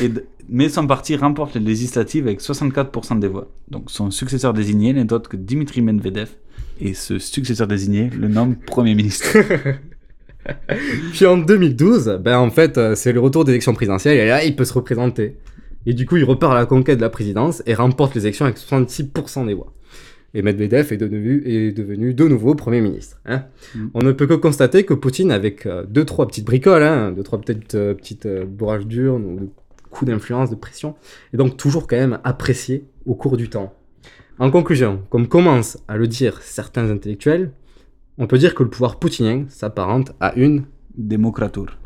Et de- mais son parti remporte les législatives avec 64% des voix. Donc son successeur désigné n'est autre que Dimitri Medvedev, et ce successeur désigné le nomme Premier ministre. Puis en 2012, ben en fait, euh, c'est le retour des élections présidentielles et là, il peut se représenter. Et du coup, il repart à la conquête de la présidence et remporte les élections avec 66% des voix. Et Medvedev est devenu, est devenu de nouveau Premier ministre. hein. On ne peut que constater que Poutine, avec euh, deux, trois petites bricoles, hein, deux, trois petites, euh, petites euh, bourrages d'urne ou de coups d'influence, de pression, est donc toujours quand même apprécié au cours du temps. En conclusion, comme commencent à le dire certains intellectuels, on peut dire que le pouvoir poutinien s'apparente à une démocrature.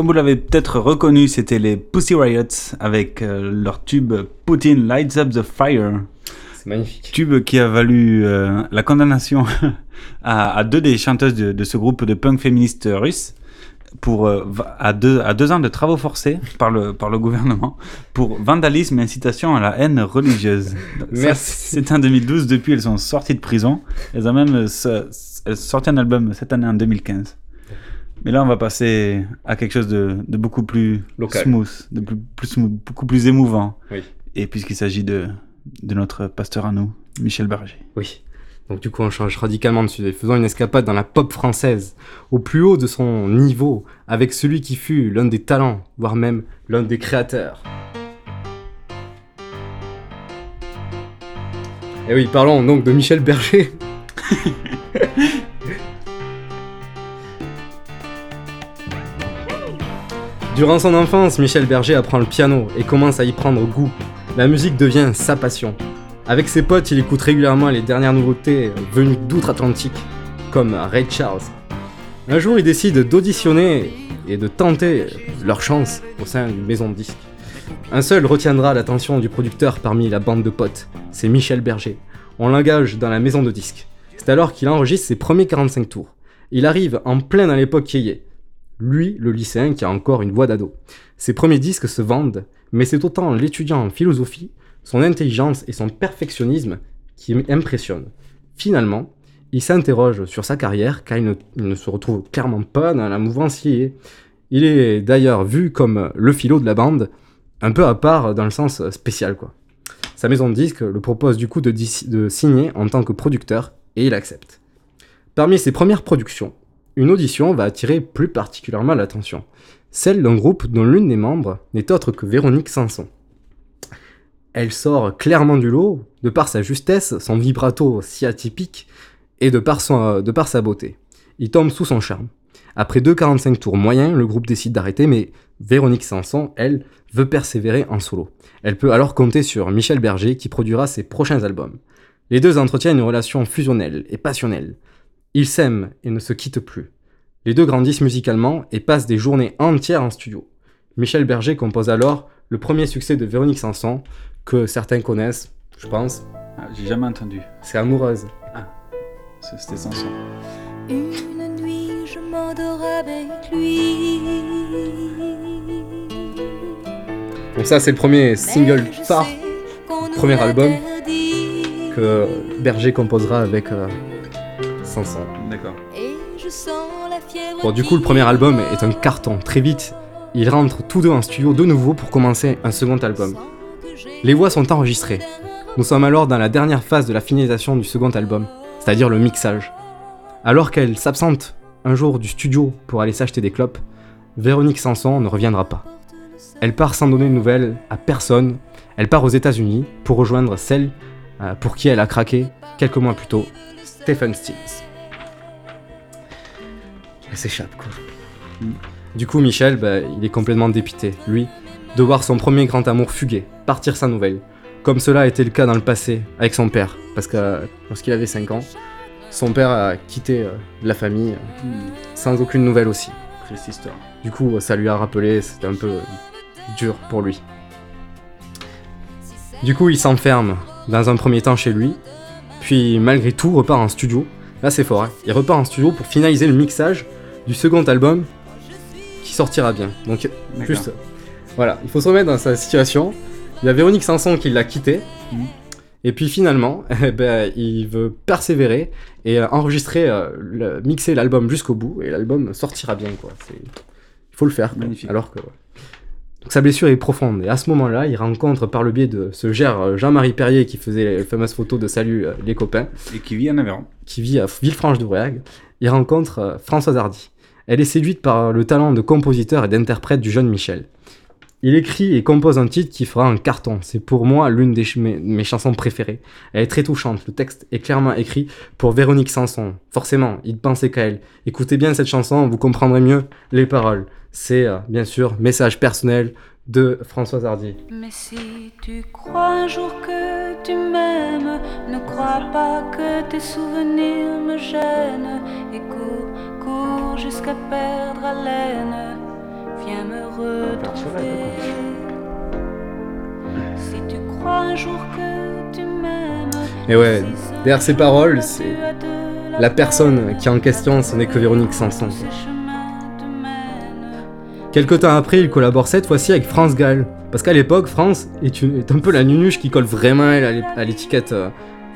Comme vous l'avez peut-être reconnu, c'était les Pussy Riots avec euh, leur tube Putin Lights Up the Fire. C'est magnifique. Tube qui a valu euh, la condamnation à, à, deux des chanteuses de, de, ce groupe de punk féministe russe pour, euh, à, deux, à deux ans de travaux forcés par le, par le gouvernement pour vandalisme et incitation à la haine religieuse. Merci. C'était en 2012. Depuis, elles sont sorties de prison. Elles ont même sorti un album cette année en 2015. Mais là, on va passer à quelque chose de, de beaucoup plus Local. smooth, de plus, plus smooth, beaucoup plus émouvant. Oui. Et puisqu'il s'agit de, de notre pasteur à nous, Michel Berger. Oui. Donc du coup, on change radicalement de sujet. Faisons une escapade dans la pop française, au plus haut de son niveau, avec celui qui fut l'un des talents, voire même l'un des créateurs. Et oui, parlons donc de Michel Berger. Durant son enfance, Michel Berger apprend le piano et commence à y prendre goût. La musique devient sa passion. Avec ses potes, il écoute régulièrement les dernières nouveautés venues d'outre-Atlantique, comme Ray Charles. Un jour, il décide d'auditionner et de tenter leur chance au sein d'une maison de disques. Un seul retiendra l'attention du producteur parmi la bande de potes, c'est Michel Berger. On l'engage dans la maison de disques. C'est alors qu'il enregistre ses premiers 45 tours. Il arrive en plein dans l'époque qui est. Lui, le lycéen qui a encore une voix d'ado. Ses premiers disques se vendent, mais c'est autant l'étudiant en philosophie, son intelligence et son perfectionnisme qui impressionnent. Finalement, il s'interroge sur sa carrière car il ne, se retrouve clairement pas dans la mouvance liée. Il est d'ailleurs vu comme le philo de la bande, un peu à part dans le sens spécial quoi. Sa maison de disques le propose du coup de signer en tant que producteur et il accepte. Parmi ses premières productions, une audition va attirer plus particulièrement l'attention, celle d'un groupe dont l'une des membres n'est autre que Véronique Sanson. Elle sort clairement du lot, de par sa justesse, son vibrato si atypique, et de par, par sa beauté. Il tombe sous son charme. Après deux 45 tours moyens, le groupe décide d'arrêter, mais Véronique Sanson, elle, veut persévérer en solo. Elle peut alors compter sur Michel Berger qui produira ses prochains albums. Les deux entretiennent une relation fusionnelle et passionnelle. Ils s'aiment et ne se quittent plus. Les deux grandissent musicalement et passent des journées entières en studio. Michel Berger compose alors le premier succès de Véronique Sanson, que certains connaissent, je pense. Ah, J'ai jamais entendu. C'est Amoureuse. Ah, c'était Sanson. Une nuit, je m'endors avec lui. Donc ça, c'est le premier single phare, premier album que Berger composera avec euh, Sanson. D'accord. Bon, du coup, le premier album est un carton. Très vite, ils rentrent tous deux en studio de nouveau pour commencer un second album. Les voix sont enregistrées. Nous sommes alors dans la dernière phase de la finalisation du second album, c'est-à-dire le mixage. Alors qu'elle s'absente un jour du studio pour aller s'acheter des clopes, Véronique Sanson ne reviendra pas. Elle part sans donner de nouvelles à personne. Elle part aux États-Unis pour rejoindre celle euh, pour qui elle a craqué quelques mois plus tôt, Stephen Stills. Elle s'échappe quoi. Du coup, Michel, bah, il est complètement dépité, lui, de voir son premier grand amour fuguer, partir sans nouvelles. Comme cela a été le cas dans le passé avec son père, parce que lorsqu'il avait 5 ans, son père a quitté euh, la famille euh, sans aucune nouvelle aussi. Triste histoire. Du coup, ça lui a rappelé, c'était un peu dur pour lui. Du coup, il s'enferme dans un premier temps chez lui, puis malgré tout repart en studio. Là, c'est fort, hein. il repart en studio pour finaliser le mixage du second album qui sortira bien. Donc, juste, voilà, il faut se remettre dans sa situation. Il y a Véronique Sanson qui l'a quitté. Mmh. Et puis finalement, eh ben, il veut persévérer et euh, enregistrer, euh, le, mixer l'album jusqu'au bout, et l'album sortira bien, quoi. Il faut le faire, quoi. Alors que, Donc sa blessure est profonde, et à ce moment-là, il rencontre par le biais de ce gère Jean-Marie Perrier qui faisait les fameuses photos de Salut euh, les copains. Et qui vit en Aveyron. Qui vit à Villefranche-de-Bréague. Il rencontre euh, Françoise Hardy. Elle est séduite par le talent de compositeur et d'interprète du jeune Michel. Il écrit et compose un titre qui fera un carton. C'est pour moi l'une de mes, mes, chansons préférées. Elle est très touchante. Le texte est clairement écrit pour Véronique Sanson. Forcément, il pensait qu'à elle. Écoutez bien cette chanson, vous comprendrez mieux les paroles. C'est euh, bien sûr message personnel de Françoise Hardy. Mais si tu crois un jour que tu m'aimes, ne crois pas que tes souvenirs me gênent. Et cours, cours jusqu'à perdre haleine. viens me retrouver. Si tu crois un jour que tu m'aimes. Et ouais, derrière ces paroles, c'est la personne qui est en question, ce n'est que Véronique Sanson. Quelque temps après, il collabore cette fois-ci avec France Gall. Parce qu'à l'époque, France est, un peu la nunuche qui colle vraiment à l'étiquette euh,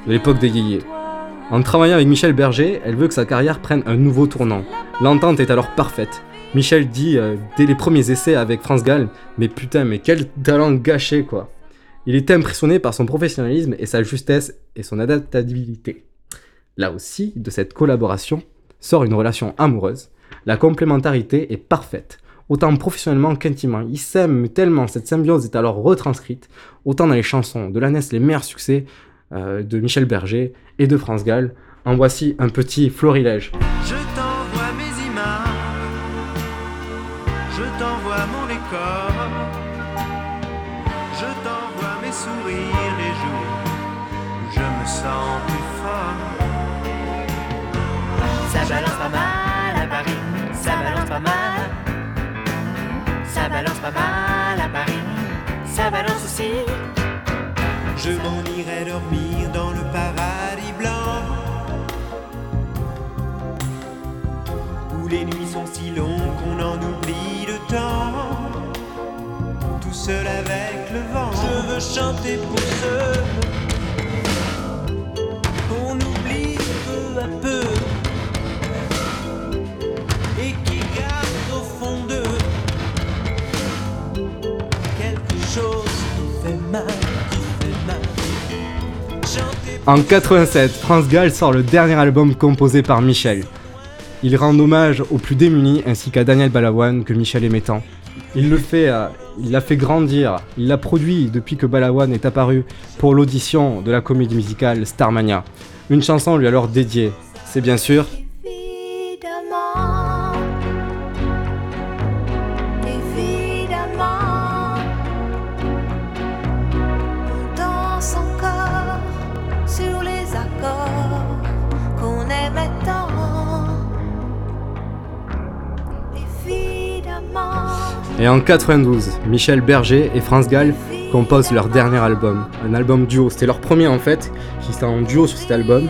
de l'époque des yéyés. En travaillant avec Michel Berger, elle veut que sa carrière prenne un nouveau tournant. L'entente est alors parfaite. Michel dit euh, dès les premiers essais avec France Gall, mais putain, mais quel talent gâché quoi. Il est impressionné par son professionnalisme et sa justesse et son adaptabilité. Là aussi, de cette collaboration sort une relation amoureuse. La complémentarité est parfaite, autant professionnellement qu'intimement. Ils s'aiment tellement, cette symbiose est alors retranscrite, autant dans les chansons. De naissent les meilleurs succès euh, de Michel Berger et de France Gall. En voici un petit florilège. Balance pas mal à Paris, ça balance aussi. Je m'en irai dormir dans le paradis blanc. Où les nuits sont si longues qu'on en oublie le temps. Tout seul avec le vent. Je veux chanter pour ceux qu'on oublie peu à peu. En 87, France Gall sort le dernier album composé par Michel. Il rend hommage aux plus démunis ainsi qu'à Daniel Balavoine que Michel aimait tant. Il le fait, euh, il l'a fait grandir, il l'a produit depuis que Balavoine est apparu pour l'audition de la comédie musicale Starmania. Une chanson lui alors dédiée. C'est bien sûr Et en 92, Michel Berger et France Gall composent leur dernier album, un album duo. C'était leur premier en fait, qui étaient en duo sur cet album,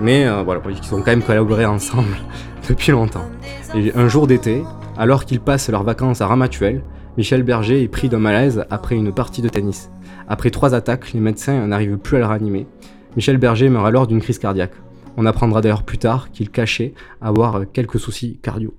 mais euh, voilà, ils ont quand même collaboré ensemble depuis longtemps. Et un jour d'été, alors qu'ils passent leurs vacances à Ramatuel, Michel Berger est pris d'un malaise après une partie de tennis. Après trois attaques, les médecins n'arrivent plus à le ranimer. Michel Berger meurt alors d'une crise cardiaque. On apprendra d'ailleurs plus tard qu'il cachait avoir quelques soucis cardio.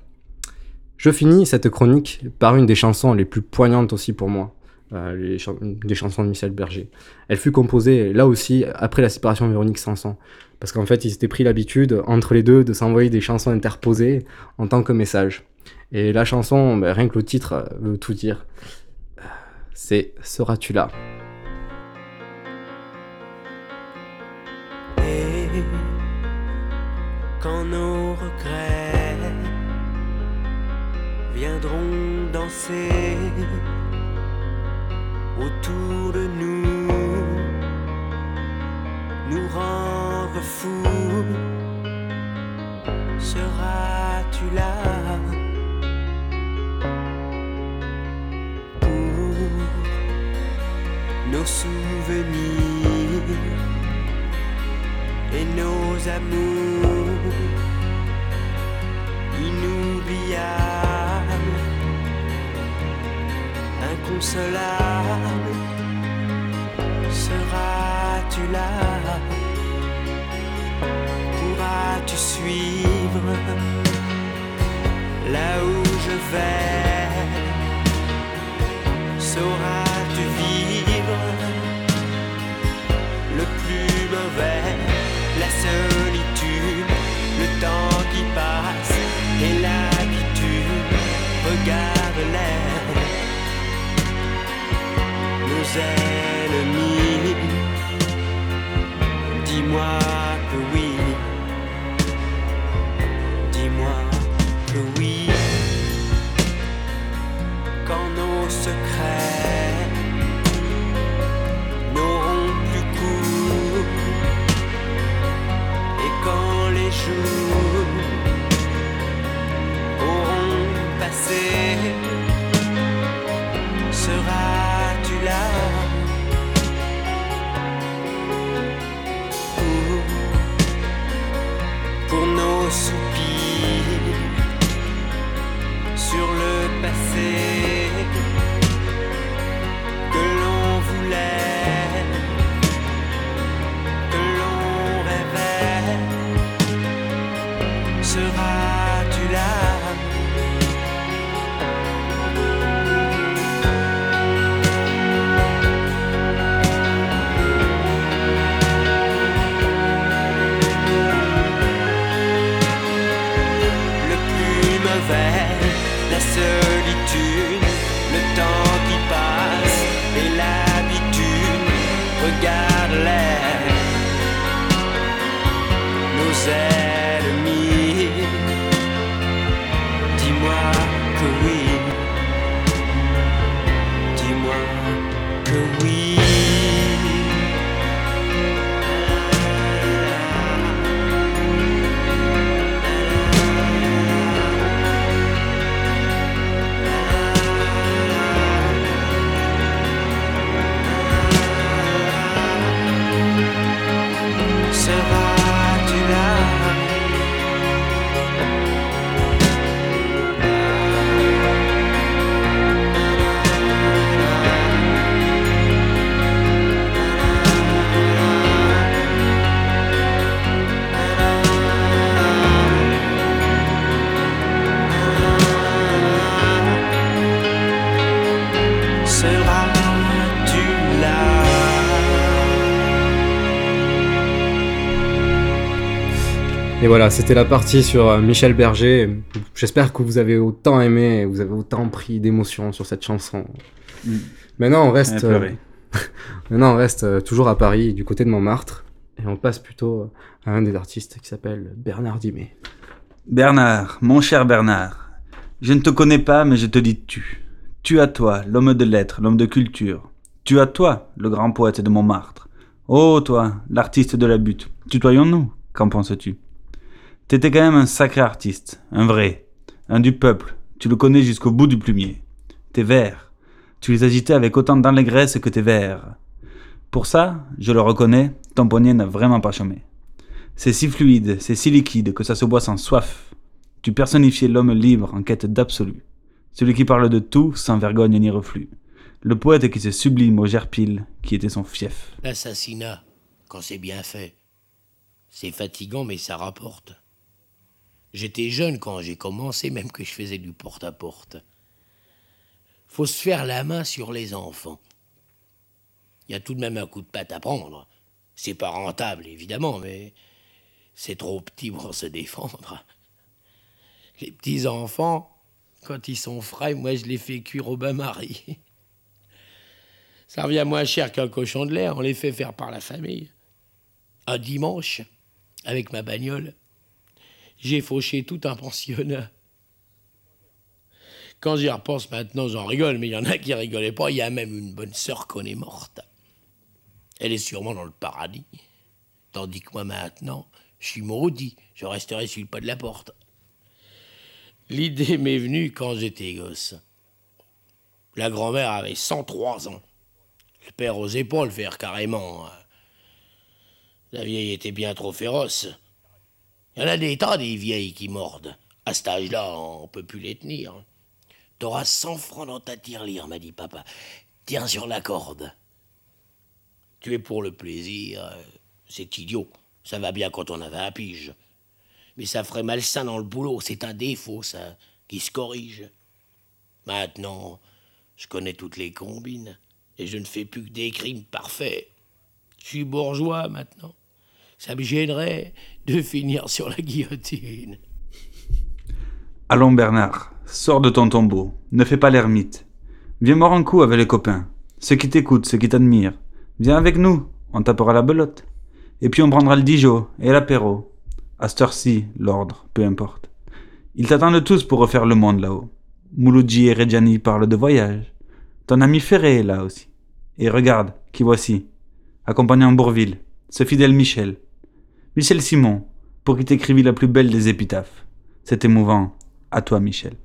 Je finis cette chronique par une des chansons les plus poignantes aussi pour moi, euh, des chansons de Michel Berger. Elle fut composée là aussi après la séparation de Véronique Sanson, parce qu'en fait ils s'étaient pris l'habitude entre les deux de s'envoyer des chansons interposées en tant que message. Et la chanson, ben, rien que le titre euh, veut tout dire. C'est Seras-tu là? Viendront danser autour de nous, nous rendre fous. Seras-tu là pour nos souvenirs et nos amours inoubliables? Inconsolable, seras-tu là? Pourras-tu suivre? Là où je vais Sauras-tu vivre? Le plus mauvais, ennemis. Dis-moi Et voilà, c'était la partie sur euh, Michel Berger. J'espère que vous avez autant aimé, et vous avez autant pris d'émotion sur cette chanson. Mm. Maintenant, on reste, euh, maintenant, on reste euh, toujours à Paris, du côté de Montmartre, et on passe plutôt à un des artistes qui s'appelle Bernard Dimet. Bernard, mon cher Bernard, je ne te connais pas, mais je te dis tu. Tu à toi, l'homme de lettres, l'homme de culture. Tu à toi, le grand poète de Montmartre. Oh, toi, l'artiste de la butte. Tutoyons-nous, qu'en penses-tu? T'étais quand même un sacré artiste, un vrai, un du peuple. Tu le connais jusqu'au bout du plumier. Tes vers, tu les agitais avec autant d'allégresse que tes vers. Pour ça, je le reconnais, ton poignet n'a vraiment pas chômé. C'est si fluide, c'est si liquide que ça se boit sans soif. Tu personnifiais l'homme libre en quête d'absolu. Celui qui parle de tout sans vergogne ni reflux. Le poète qui se sublime au gerpile qui était son fief. L'assassinat, quand c'est bien fait, c'est fatigant, mais ça rapporte. J'étais jeune quand j'ai commencé, même que je faisais du porte-à-porte. Faut se faire la main sur les enfants. Il y a tout de même un coup de patte à prendre. C'est pas rentable, évidemment, mais c'est trop petit pour se défendre. Les petits enfants, quand ils sont frais, moi je les fais cuire au bain-marie. Ça revient moins cher qu'un cochon de l'air, on les fait faire par la famille. Un dimanche, avec ma bagnole, j'ai fauché tout un pensionnat. Quand j'y repense maintenant, j'en rigole, mais il y en a qui rigolaient pas. Il y a même une bonne sœur qu'on est morte. Elle est sûrement dans le paradis. Tandis que moi maintenant, je suis maudit. Je resterai sur le pas de la porte. L'idée m'est venue quand j'étais gosse. La grand-mère avait 103 ans. Le père osait pas le faire carrément. La vieille était bien trop féroce. Il y en a des tas des vieilles qui mordent. À cet âge-là, on peut plus les tenir. T'auras 100 francs dans ta tirelire, m'a dit papa. Tiens sur la corde. Tu es pour le plaisir. euh, C'est idiot. Ça va bien quand on avait un pige. Mais ça ferait malsain dans le boulot. C'est un défaut, ça, qui se corrige. Maintenant, je connais toutes les combines. Et je ne fais plus que des crimes parfaits. Je suis bourgeois maintenant. Ça me gênerait de finir sur la guillotine. Allons Bernard, sors de ton tombeau, ne fais pas l'ermite. Viens mort un coup avec les copains, ceux qui t'écoutent, ceux qui t'admirent. Viens avec nous, on tapera la belote. Et puis on prendra le Dijon et l'apéro. À cette heure-ci, l'ordre, peu importe. Ils t'attendent tous pour refaire le monde là-haut. Mouloudji et Reggiani parlent de voyage. Ton ami Ferré est là aussi. Et regarde, qui voici, accompagnant Bourville, ce fidèle Michel. Michel Simon, pour qui t'écrivis la plus belle des épitaphes. C'est émouvant. À toi, Michel.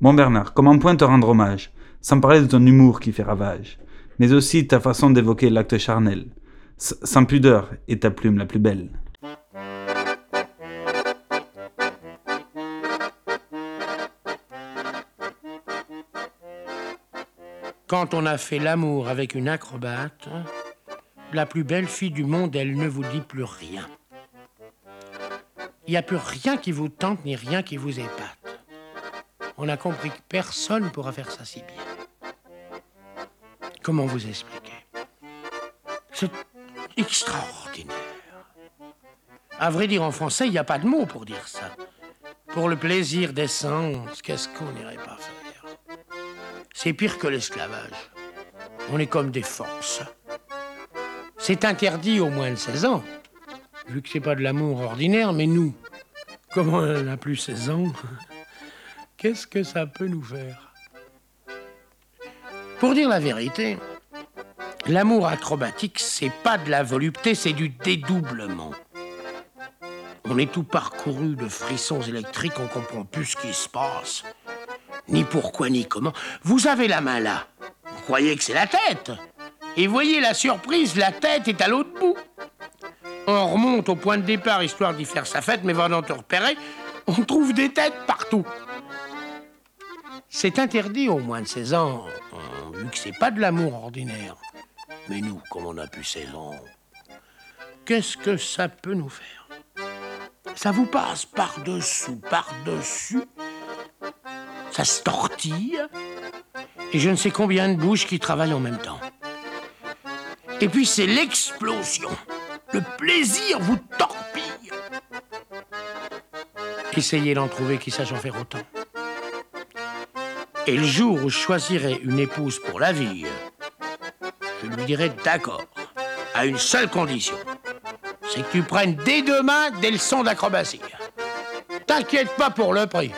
Bon, Bernard, comment point te rendre hommage, sans parler de ton humour qui fait ravage, mais aussi ta façon d'évoquer l'acte charnel, sans pudeur, et ta plume la plus belle. Quand on a fait l'amour avec une acrobate, la plus belle fille du monde, elle ne vous dit plus rien. Il n'y a plus rien qui vous tente ni rien qui vous épate. On a compris que personne ne pourra faire ça si bien. Comment vous expliquer? C'est extraordinaire. À vrai dire, en français, il n'y a pas de mot pour dire ça. Pour le plaisir des sens, qu'est-ce qu'on n'irait pas faire? C'est pire que l'esclavage. On est comme des forces. C'est interdit au moins de 16 ans, vu que c'est pas de l'amour ordinaire, mais nous, comme on n'a plus 16 ans, qu'est-ce que ça peut nous faire? Pour dire la vérité, l'amour acrobatique, c'est pas de la volupté, c'est du dédoublement. On est tout parcouru de frissons électriques, on comprend plus ce qui se passe. Ni pourquoi, ni comment. Vous avez la main là. Vous croyez que c'est la tête et voyez la surprise, la tête est à l'autre bout. On remonte au point de départ histoire d'y faire sa fête, mais venant te repérer, on trouve des têtes partout. C'est interdit au moins de 16 ans, vu que c'est pas de l'amour ordinaire. Mais nous, comme on a plus 16 ans, qu'est-ce que ça peut nous faire? Ça vous passe par-dessous, par-dessus, ça se tortille, et je ne sais combien de bouches qui travaillent en même temps. Et puis c'est l'explosion. Le plaisir vous torpille. Essayez d'en trouver qui sache en faire autant. Et le jour où je choisirai une épouse pour la vie, je lui dirai d'accord, à une seule condition. C'est que tu prennes dès demain des leçons d'acrobatie. T'inquiète pas pour le prix.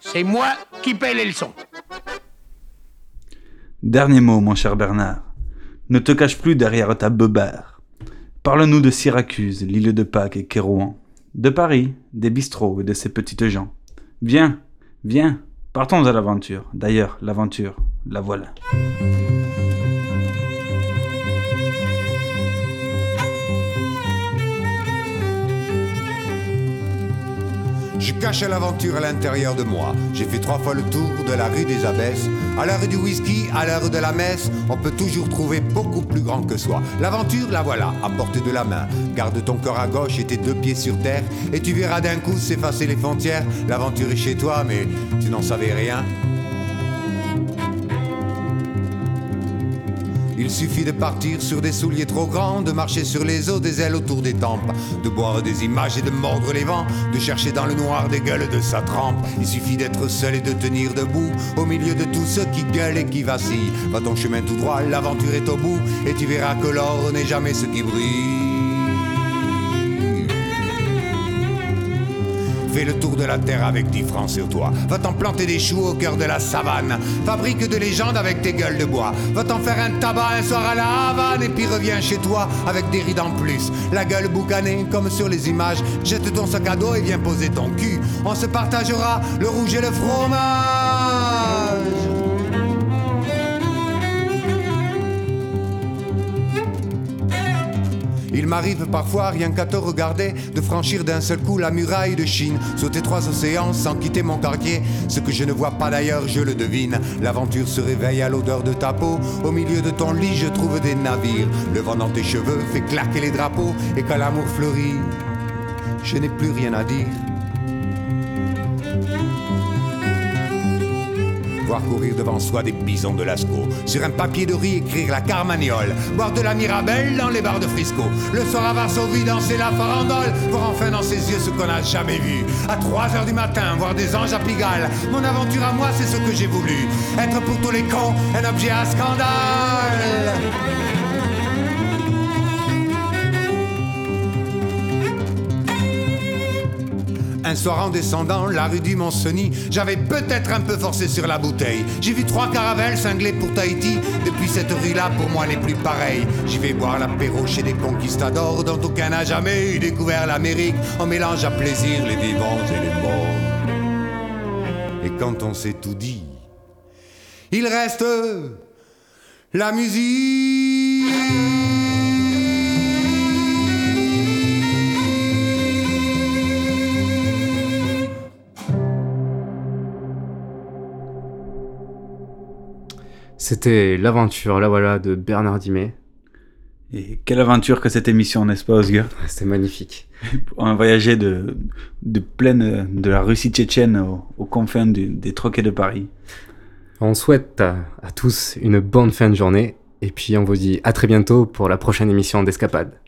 C'est moi qui paie les leçons. Dernier mot, mon cher Bernard. Ne te cache plus derrière ta beubère. Parle-nous de Syracuse, l'île de Pâques et Kérouan. De Paris, des bistrots et de ces petites gens. Viens, viens, partons à l'aventure. D'ailleurs, l'aventure, la voilà. Cache l'aventure à l'intérieur de moi. J'ai fait trois fois le tour de la rue des Abbesses. À l'heure du whisky, à l'heure de la messe, on peut toujours trouver beaucoup plus grand que soi. L'aventure, la voilà, à portée de la main. Garde ton cœur à gauche et tes deux pieds sur terre, et tu verras d'un coup s'effacer les frontières. L'aventure est chez toi, mais tu n'en savais rien. Il suffit de partir sur des souliers trop grands, de marcher sur les eaux des ailes autour des tempes, de boire des images et de mordre les vents, de chercher dans le noir des gueules de sa trempe. Il suffit d'être seul et de tenir debout, au milieu de tous ceux qui gueulent et qui vacillent. Va ton chemin tout droit, l'aventure est au bout, et tu verras que l'or n'est jamais ce qui brille. Fais le tour de la terre avec 10 francs sur toi. Va t'en planter des choux au cœur de la savane. Fabrique de légendes avec tes gueules de bois. Va t'en faire un tabac un soir à la Havane. Et puis reviens chez toi avec des rides en plus. La gueule boucanée comme sur les images. Jette ton sac à dos et viens poser ton cul. On se partagera le rouge et le fromage. Il m'arrive parfois, rien qu'à te regarder, de franchir d'un seul coup la muraille de Chine, sauter trois océans sans quitter mon quartier. Ce que je ne vois pas d'ailleurs, je le devine. L'aventure se réveille à l'odeur de ta peau. Au milieu de ton lit, je trouve des navires. Le vent dans tes cheveux fait claquer les drapeaux. Et quand l'amour fleurit, je n'ai plus rien à dire. Voir courir devant soi des bisons de Lascaux. Sur un papier de riz, écrire la Carmagnole. Boire de la Mirabelle dans les bars de Frisco. Le soir à Varsovie, danser la farandole. Voir enfin dans ses yeux ce qu'on n'a jamais vu. À 3 heures du matin, voir des anges à Pigalle. Mon aventure à moi, c'est ce que j'ai voulu. Être pour tous les cons un objet à scandale. Un soir en descendant la rue du Mont-Cenis, j'avais peut-être un peu forcé sur la bouteille. J'ai vu trois caravelles cinglées pour Tahiti. Depuis cette rue-là, pour moi, n'est plus pareil. J'y vais boire l'apéro chez des conquistadors dont aucun n'a jamais eu découvert l'Amérique. On mélange à plaisir les vivants et les morts. Et quand on s'est tout dit, il reste la musique. C'était l'aventure, la voilà, de Bernard Dimet. Et quelle aventure que cette émission, n'est-ce pas, Osgur C'était magnifique. On a voyagé de, de pleine de la Russie tchétchène aux, aux confins du, des troquets de Paris. On souhaite à, à tous une bonne fin de journée et puis on vous dit à très bientôt pour la prochaine émission d'Escapade.